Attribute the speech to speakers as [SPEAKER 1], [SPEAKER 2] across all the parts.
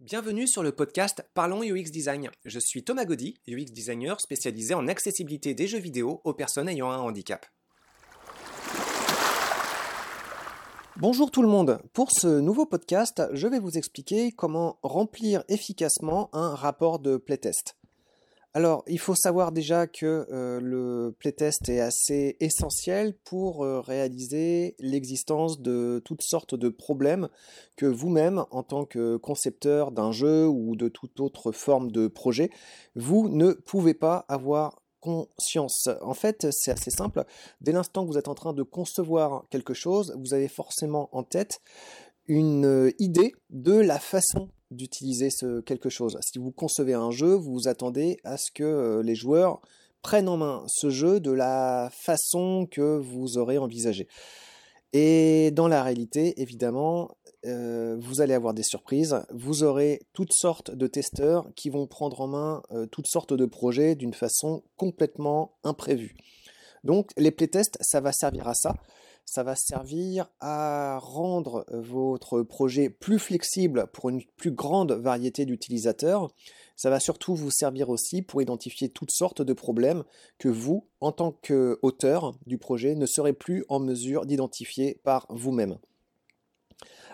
[SPEAKER 1] Bienvenue sur le podcast Parlons UX Design. Je suis Thomas Gaudy, UX designer spécialisé en accessibilité des jeux vidéo aux personnes ayant un handicap. Bonjour tout le monde. Pour ce nouveau podcast, je vais vous expliquer comment remplir efficacement un rapport de playtest. Alors, il faut savoir déjà que euh, le playtest est assez essentiel pour euh, réaliser l'existence de toutes sortes de problèmes que vous-même, en tant que concepteur d'un jeu ou de toute autre forme de projet, vous ne pouvez pas avoir conscience. En fait, c'est assez simple. Dès l'instant que vous êtes en train de concevoir quelque chose, vous avez forcément en tête une euh, idée de la façon d'utiliser ce quelque chose. Si vous concevez un jeu, vous vous attendez à ce que euh, les joueurs prennent en main ce jeu de la façon que vous aurez envisagé. Et dans la réalité, évidemment, euh, vous allez avoir des surprises. Vous aurez toutes sortes de testeurs qui vont prendre en main euh, toutes sortes de projets d'une façon complètement imprévue. Donc les playtests, ça va servir à ça ça va servir à rendre votre projet plus flexible pour une plus grande variété d'utilisateurs. Ça va surtout vous servir aussi pour identifier toutes sortes de problèmes que vous, en tant qu'auteur du projet, ne serez plus en mesure d'identifier par vous-même.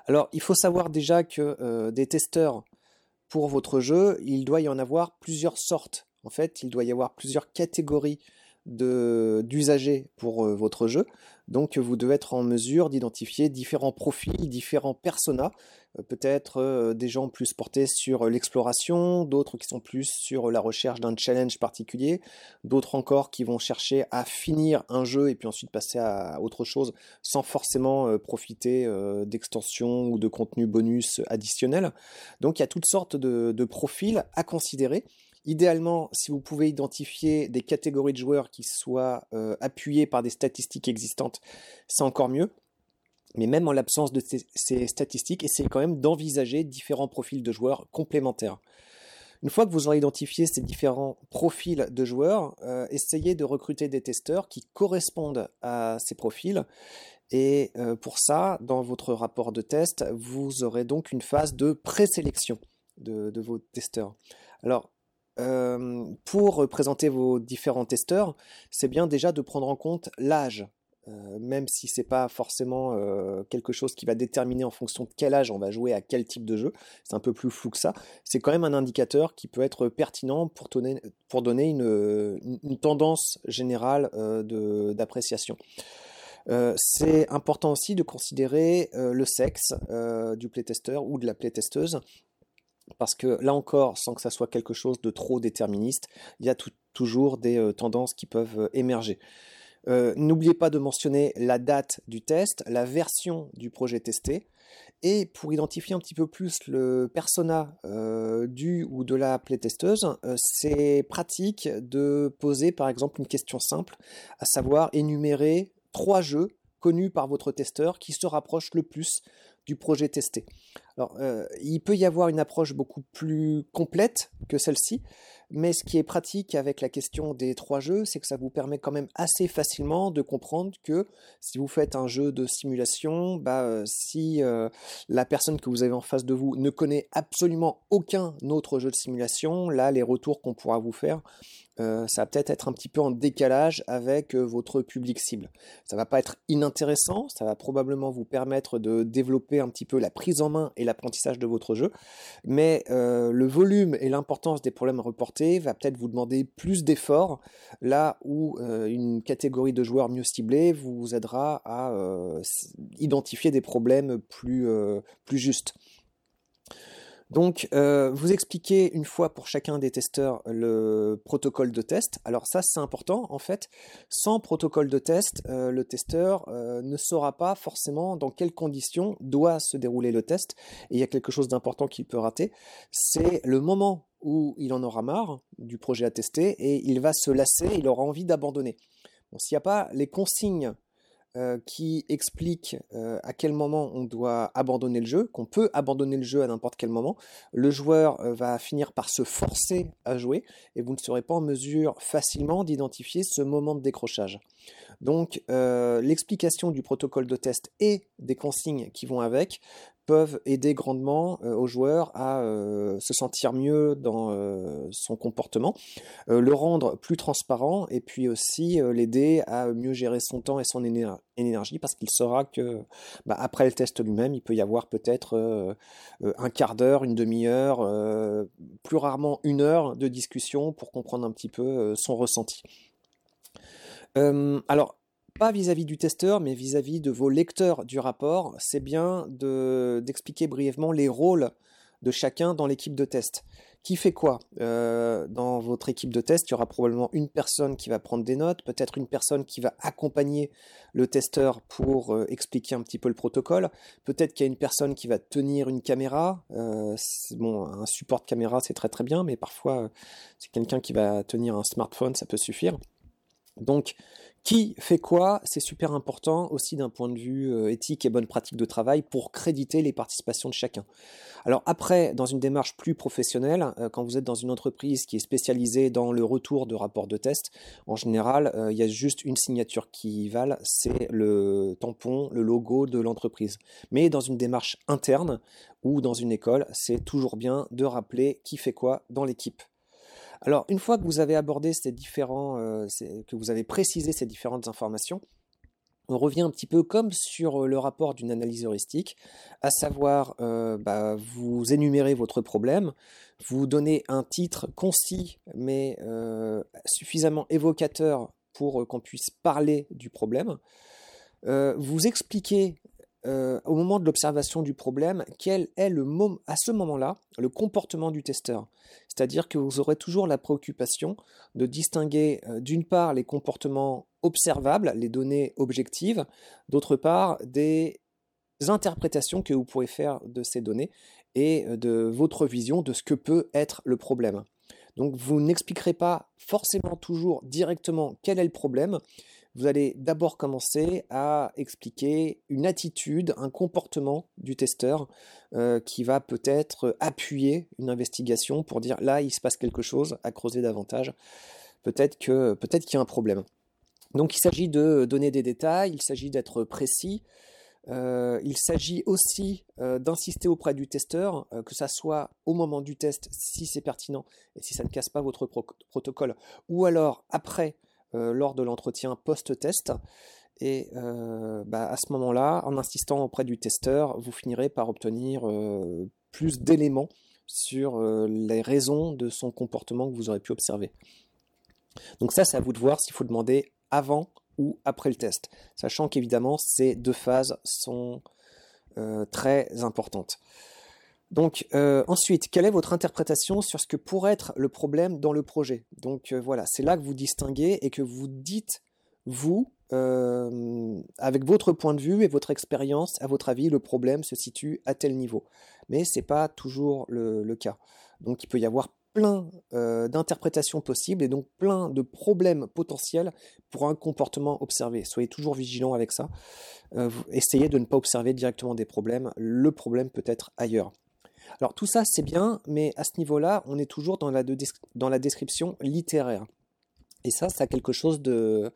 [SPEAKER 1] Alors, il faut savoir déjà que euh, des testeurs pour votre jeu, il doit y en avoir plusieurs sortes. En fait, il doit y avoir plusieurs catégories d'usagers pour euh, votre jeu. Donc vous devez être en mesure d'identifier différents profils, différents personas, euh, peut-être euh, des gens plus portés sur l'exploration, d'autres qui sont plus sur la recherche d'un challenge particulier, d'autres encore qui vont chercher à finir un jeu et puis ensuite passer à autre chose sans forcément profiter d'extensions ou de contenu bonus additionnels. Donc il y a toutes sortes de profils à considérer. Idéalement, si vous pouvez identifier des catégories de joueurs qui soient euh, appuyées par des statistiques existantes, c'est encore mieux. Mais même en l'absence de ces, statistiques, essayez quand même d'envisager différents profils de joueurs complémentaires. Une fois que vous aurez identifié ces différents profils de joueurs, euh, essayez de recruter des testeurs qui correspondent à ces profils. Et euh, pour ça, dans votre rapport de test, vous aurez donc une phase de présélection de, de vos testeurs. Alors, euh, pour présenter vos différents testeurs, c'est bien déjà de prendre en compte l'âge. Euh, même si c'est pas forcément euh, quelque chose qui va déterminer en fonction de quel âge on va jouer à quel type de jeu, c'est un peu plus flou que ça. C'est quand même un indicateur qui peut être pertinent pour, donner une, une, tendance générale d'appréciation. c'est important aussi de considérer le sexe du playtester ou de la playtesteuse parce que là encore, sans que ça soit quelque chose de trop déterministe, il y a toujours des euh, tendances qui peuvent euh, émerger. Euh, n'oubliez pas de mentionner la date du test, la version du projet testé, et pour identifier un petit peu plus le persona du ou de la playtesteuse, c'est pratique de poser par exemple une question simple, à savoir énumérer trois jeux connus par votre testeur qui se rapprochent le plus du projet testé. Euh, il peut y avoir une approche beaucoup plus complète que celle-ci, mais ce qui est pratique avec la question des trois jeux, c'est que ça vous permet quand même assez facilement de comprendre que si vous faites un jeu de simulation, bah, euh, si euh, la personne que vous avez en face de vous ne connaît absolument aucun autre jeu de simulation, là, les retours qu'on pourra vous faire euh, ça va peut-être être un petit peu en décalage avec euh, votre public cible. Ça va pas être inintéressant, ça va probablement vous permettre de développer un petit peu la prise en main et l'apprentissage de votre jeu, mais euh, le volume et l'importance des problèmes reportés va peut-être vous demander plus d'efforts, là où une catégorie de joueurs mieux ciblés vous aidera à identifier des problèmes plus, plus justes. Donc, euh, vous expliquez une fois pour chacun des testeurs le protocole de test. Alors ça, c'est important. En fait, sans protocole de test, euh, le testeur euh, ne saura pas forcément dans quelles conditions doit se dérouler le test. Et il y a quelque chose d'important qu'il peut rater, c'est le moment où il en aura marre du projet à tester et il va se lasser, il aura envie d'abandonner. S'il n'y a pas les consignes euh, qui explique euh, à quel moment on doit abandonner le jeu, qu'on peut abandonner le jeu à n'importe quel moment. Le joueur euh, va finir par se forcer à jouer et vous ne serez pas en mesure facilement d'identifier ce moment de décrochage. Donc l'explication du protocole de test et des consignes qui vont avec peuvent aider grandement euh, aux joueurs à euh, se sentir mieux dans euh, son comportement, le rendre plus transparent et puis aussi l'aider à mieux gérer son temps et son énergie parce qu'il saura que bah, après le test lui-même, il peut y avoir peut-être un quart d'heure, une demi-heure, plus rarement une heure de discussion pour comprendre un petit peu son ressenti. alors, pas vis-à-vis du testeur, mais vis-à-vis de vos lecteurs du rapport, c'est bien d'expliquer brièvement les rôles de chacun dans l'équipe de test. Qui fait quoi? Euh, Dans votre équipe de test, il y aura probablement une personne qui va prendre des notes, peut-être une personne qui va accompagner le testeur pour euh, expliquer un petit peu le protocole, peut-être qu'il y a une personne qui va tenir une caméra. Euh, bon, un support de caméra, c'est très très bien, mais parfois, c'est quelqu'un qui va tenir un smartphone, ça peut suffire. Donc, qui fait quoi C'est super important aussi d'un point de vue euh, éthique et bonne pratique de travail pour créditer les participations de chacun. Alors après, dans une démarche plus professionnelle, euh, quand vous êtes dans une entreprise qui est spécialisée dans le retour de rapports de test, en général, euh, il y a juste une signature qui vale, c'est le tampon, le logo de l'entreprise. Mais dans une démarche interne ou dans une école, c'est toujours bien de rappeler qui fait quoi dans l'équipe. Alors, une fois que vous avez abordé ces différents, euh, que vous avez précisé ces différentes informations, on revient un petit peu comme sur euh, le rapport d'une analyse heuristique, à savoir, euh, bah, vous énumérez votre problème, vous donnez un titre concis mais suffisamment évocateur pour qu'on puisse parler du problème, vous expliquez au moment de l'observation du problème quel est le à ce moment-là le comportement du testeur? C'est-à-dire que vous aurez toujours la préoccupation de distinguer euh, d'une part les comportements observables, les données objectives, d'autre part des interprétations que vous pourrez faire de ces données et euh, de votre vision de ce que peut être le problème. Donc vous n'expliquerez pas forcément toujours directement quel est le problème, vous allez d'abord commencer à expliquer une attitude, un comportement du testeur euh, qui va peut-être appuyer une investigation pour dire là il se passe quelque chose, à creuser davantage. Peut-être que peut-être qu'il y a un problème. Donc il s'agit de donner des détails, il s'agit d'être précis. Euh, il s'agit aussi euh, d'insister auprès du testeur, que ça soit au moment du test si c'est pertinent et si ça ne casse pas votre protocole, ou alors après lors de l'entretien post-test. Et euh, bah, à ce moment-là, en insistant auprès du testeur, vous finirez par obtenir euh, plus d'éléments sur les raisons de son comportement que vous aurez pu observer. Donc ça, c'est à vous de voir s'il faut demander avant ou après le test, sachant qu'évidemment, ces deux phases sont très importantes. Donc euh, ensuite, quelle est votre interprétation sur ce que pourrait être le problème dans le projet? Donc euh, voilà, c'est là que vous distinguez et que vous dites, vous, euh, avec votre point de vue et votre expérience, à votre avis, le problème se situe à tel niveau. Mais ce n'est pas toujours le, cas. Donc il peut y avoir plein d'interprétations possibles et donc plein de problèmes potentiels pour un comportement observé. Soyez toujours vigilant avec ça. essayez de ne pas observer directement des problèmes. Le problème peut être ailleurs. Alors tout ça c'est bien, mais à ce niveau-là, on est toujours dans la, description littéraire. Et ça, ça a quelque chose de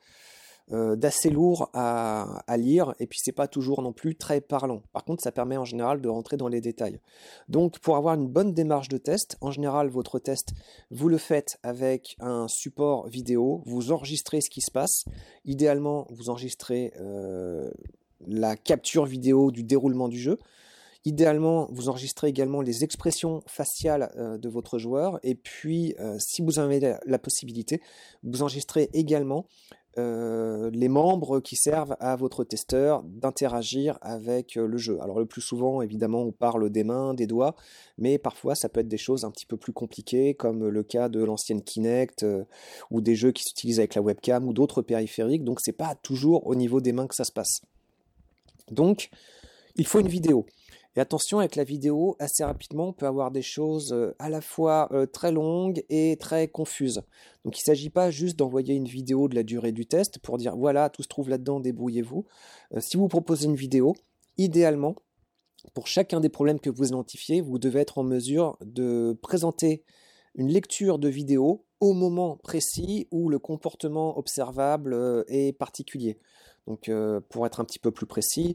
[SPEAKER 1] euh, d'assez lourd à, lire, et puis c'est pas toujours non plus très parlant. Par contre, ça permet en général de rentrer dans les détails. Donc pour avoir une bonne démarche de test, en général votre test, vous le faites avec un support vidéo, vous enregistrez ce qui se passe. Idéalement, vous enregistrez euh, la capture vidéo du déroulement du jeu. Idéalement, vous enregistrez également les expressions faciales euh, de votre joueur. Et puis, euh, si vous avez la, possibilité, vous enregistrez également euh, les membres qui servent à votre testeur d'interagir avec le jeu. Alors le plus souvent, évidemment, on parle des mains, des doigts, mais parfois ça peut être des choses un petit peu plus compliquées, comme le cas de l'ancienne Kinect ou des jeux qui s'utilisent avec la webcam ou d'autres périphériques. Donc c'est pas toujours au niveau des mains que ça se passe. Donc il faut une vidéo. Et attention avec la vidéo, assez rapidement, on peut avoir des choses euh, à la fois euh, très longues et très confuses. Donc il ne s'agit pas juste d'envoyer une vidéo de la durée du test pour dire voilà, tout se trouve là-dedans, débrouillez-vous. Euh, si vous proposez une vidéo, idéalement, pour chacun des problèmes que vous identifiez, vous devez être en mesure de présenter une lecture de vidéo au moment précis où le comportement observable est particulier. Donc pour être un petit peu plus précis,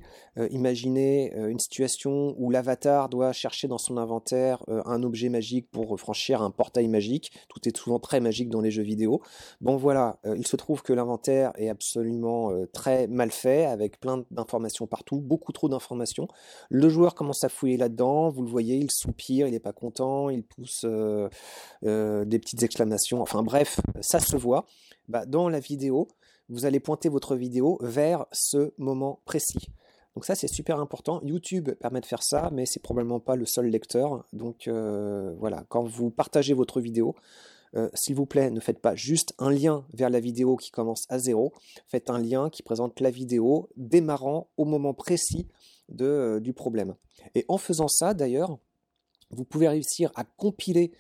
[SPEAKER 1] imaginez une situation où l'avatar doit chercher dans son inventaire un objet magique pour franchir un portail magique. Tout est souvent très magique dans les jeux vidéo. Bon voilà, il se trouve que l'inventaire est absolument très mal fait, avec plein d'informations partout, beaucoup trop d'informations. Le joueur commence à fouiller là-dedans, vous le voyez, il soupire, il n'est pas content, il pousse des petites exclamations, enfin bref, ça se voit. Bah, dans la vidéo, vous allez pointer votre vidéo vers ce moment précis. Donc ça c'est super important. YouTube permet de faire ça, mais c'est probablement pas le seul lecteur. Donc euh, voilà, quand vous partagez votre vidéo, euh, s'il vous plaît, ne faites pas juste un lien vers la vidéo qui commence à zéro. Faites un lien qui présente la vidéo démarrant au moment précis euh, du problème. Et en faisant ça, d'ailleurs, vous pouvez réussir à compiler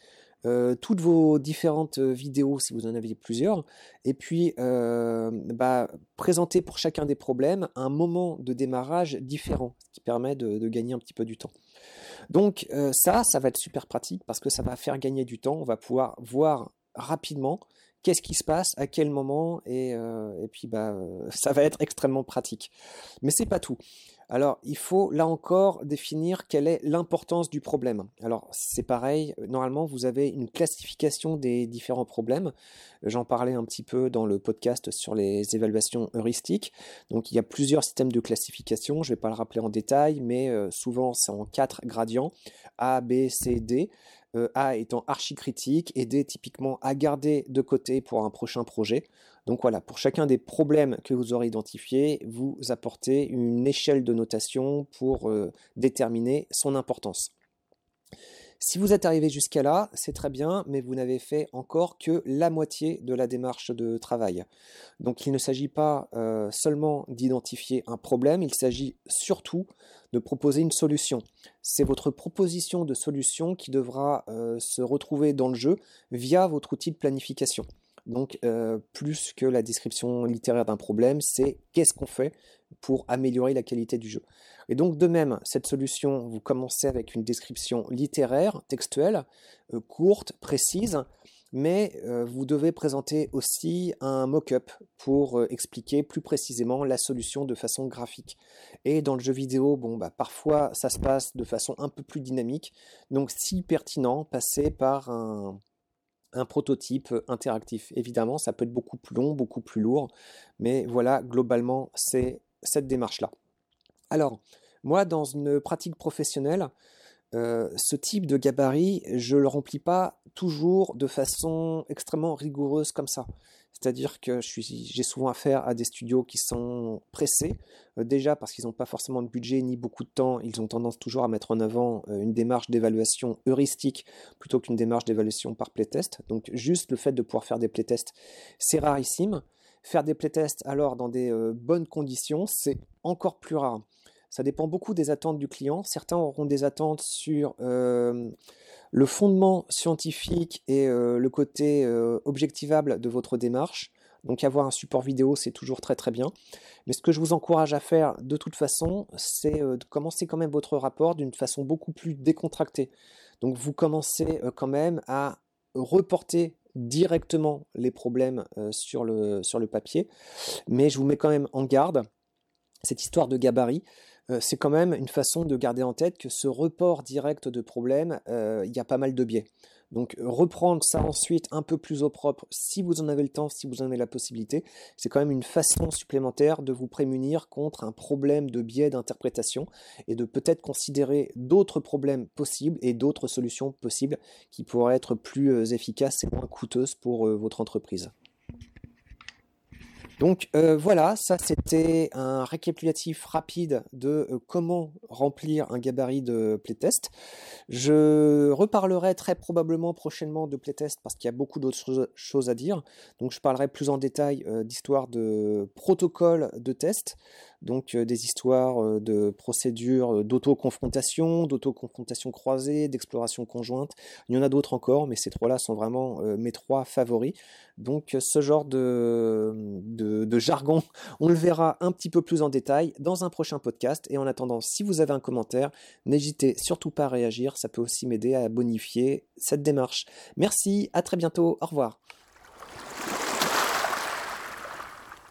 [SPEAKER 1] euh, toutes vos différentes euh, vidéos, si vous en avez plusieurs, et puis euh, bah, présenter pour chacun des problèmes un moment de démarrage différent, qui permet de, gagner un petit peu du temps. Donc ça, ça va être super pratique parce que ça va faire gagner du temps, on va pouvoir voir rapidement qu'est-ce qui se passe, à quel moment, et, et puis bah, ça va être extrêmement pratique. Mais c'est pas tout. Alors, il faut là encore définir quelle est l'importance du problème. Alors, c'est pareil, normalement, vous avez une classification des différents problèmes. J'en parlais un petit peu dans le podcast sur les évaluations heuristiques. Donc, il y a plusieurs systèmes de classification. Je ne vais pas le rappeler en détail, mais euh, souvent, c'est en quatre gradients A, B, C, D. Euh, A étant archi critique et D typiquement à garder de côté pour un prochain projet. Donc voilà, pour chacun des problèmes que vous aurez identifiés, vous apportez une échelle de notation pour euh, déterminer son importance. Si vous êtes arrivé jusqu'à là, c'est très bien, mais vous n'avez fait encore que la moitié de la démarche de travail. Donc il ne s'agit pas euh, seulement d'identifier un problème, il s'agit surtout de proposer une solution. C'est votre proposition de solution qui devra euh, se retrouver dans le jeu via votre outil de planification. Donc, euh, plus que la description littéraire d'un problème, c'est qu'est-ce qu'on fait pour améliorer la qualité du jeu. Et donc, de même, cette solution, vous commencez avec une description littéraire, textuelle, euh, courte, précise, mais euh, vous devez présenter aussi un mock-up pour expliquer plus précisément la solution de façon graphique. Et dans le jeu vidéo, bon, bah, parfois ça se passe de façon un peu plus dynamique, donc si pertinent, passer par un, un prototype interactif. Évidemment, ça peut être beaucoup plus long, beaucoup plus lourd, mais voilà, globalement, c'est cette démarche-là. Alors, moi, dans une pratique professionnelle, euh, ce type de gabarit, je le remplis pas toujours de façon extrêmement rigoureuse comme ça. C'est-à-dire que j'ai souvent affaire à des studios qui sont pressés, euh, déjà parce qu'ils n'ont pas forcément de budget ni beaucoup de temps, ils ont tendance toujours à mettre en avant euh, une démarche d'évaluation heuristique plutôt qu'une démarche d'évaluation par playtest. Donc juste le fait de pouvoir faire des playtests, c'est rarissime. Faire des playtests alors dans des euh, bonnes conditions, c'est encore plus rare. Ça dépend beaucoup des attentes du client. Certains auront des attentes sur le fondement scientifique et euh, le côté euh, objectivable de votre démarche. Donc avoir un support vidéo, c'est toujours très très bien. Mais ce que je vous encourage à faire de toute façon, c'est euh, de commencer quand même votre rapport d'une façon beaucoup plus décontractée. Donc vous commencez quand même à reporter directement les problèmes sur, le, sur le papier. Mais je vous mets quand même en garde, cette histoire de gabarit, c'est quand même une façon de garder en tête que ce report direct de problème, euh, il y a pas mal de biais. Donc reprendre ça ensuite un peu plus au propre, si vous en avez le temps, si vous en avez la possibilité, c'est quand même une façon supplémentaire de vous prémunir contre un problème de biais d'interprétation et de peut-être considérer d'autres problèmes possibles et d'autres solutions possibles qui pourraient être plus euh, efficaces et moins coûteuses pour votre entreprise. Donc euh, voilà, ça c'était un récapitulatif rapide de euh, comment remplir un gabarit de playtest. Je reparlerai très probablement prochainement de playtest parce qu'il y a beaucoup d'autres choses à dire. Donc je parlerai plus en détail euh, d'histoire de protocole de test, donc des histoires de procédures d'auto-confrontation, d'auto-confrontation croisée, d'exploration conjointe. Il y en a d'autres encore, mais ces trois-là sont vraiment mes trois favoris. Donc ce genre de, de, jargon, on le verra un petit peu plus en détail dans un prochain podcast. Et en attendant, si vous avez un commentaire, n'hésitez surtout pas à réagir, ça peut aussi m'aider à bonifier cette démarche. Merci, à très bientôt, au revoir.